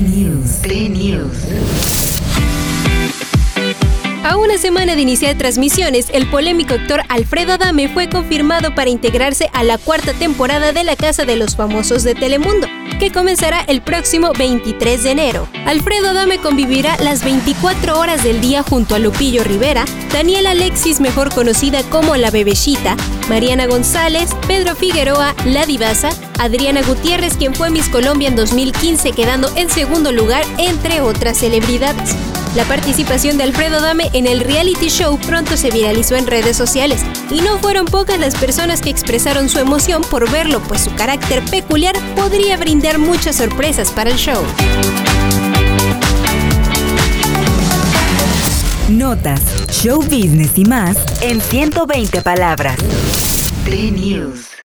News. Play News. A una semana de iniciar transmisiones, el polémico actor Alfredo Adame fue confirmado para integrarse a la cuarta temporada de La Casa de los Famosos de Telemundo, que comenzará el próximo 23 de enero. Alfredo Adame convivirá las 24 horas del día junto a Lupillo Rivera, Daniela Alexis, mejor conocida como La Bebechita, Mariana González, Pedro Figueroa, La Divasa, Adriana Gutiérrez, quien fue Miss Colombia en 2015 quedando en segundo lugar, entre otras celebridades. La participación de Alfredo Dame en el reality show pronto se viralizó en redes sociales y no fueron pocas las personas que expresaron su emoción por verlo, pues su carácter peculiar podría brindar muchas sorpresas para el show. Notas, show business y más en 120 palabras. Play News.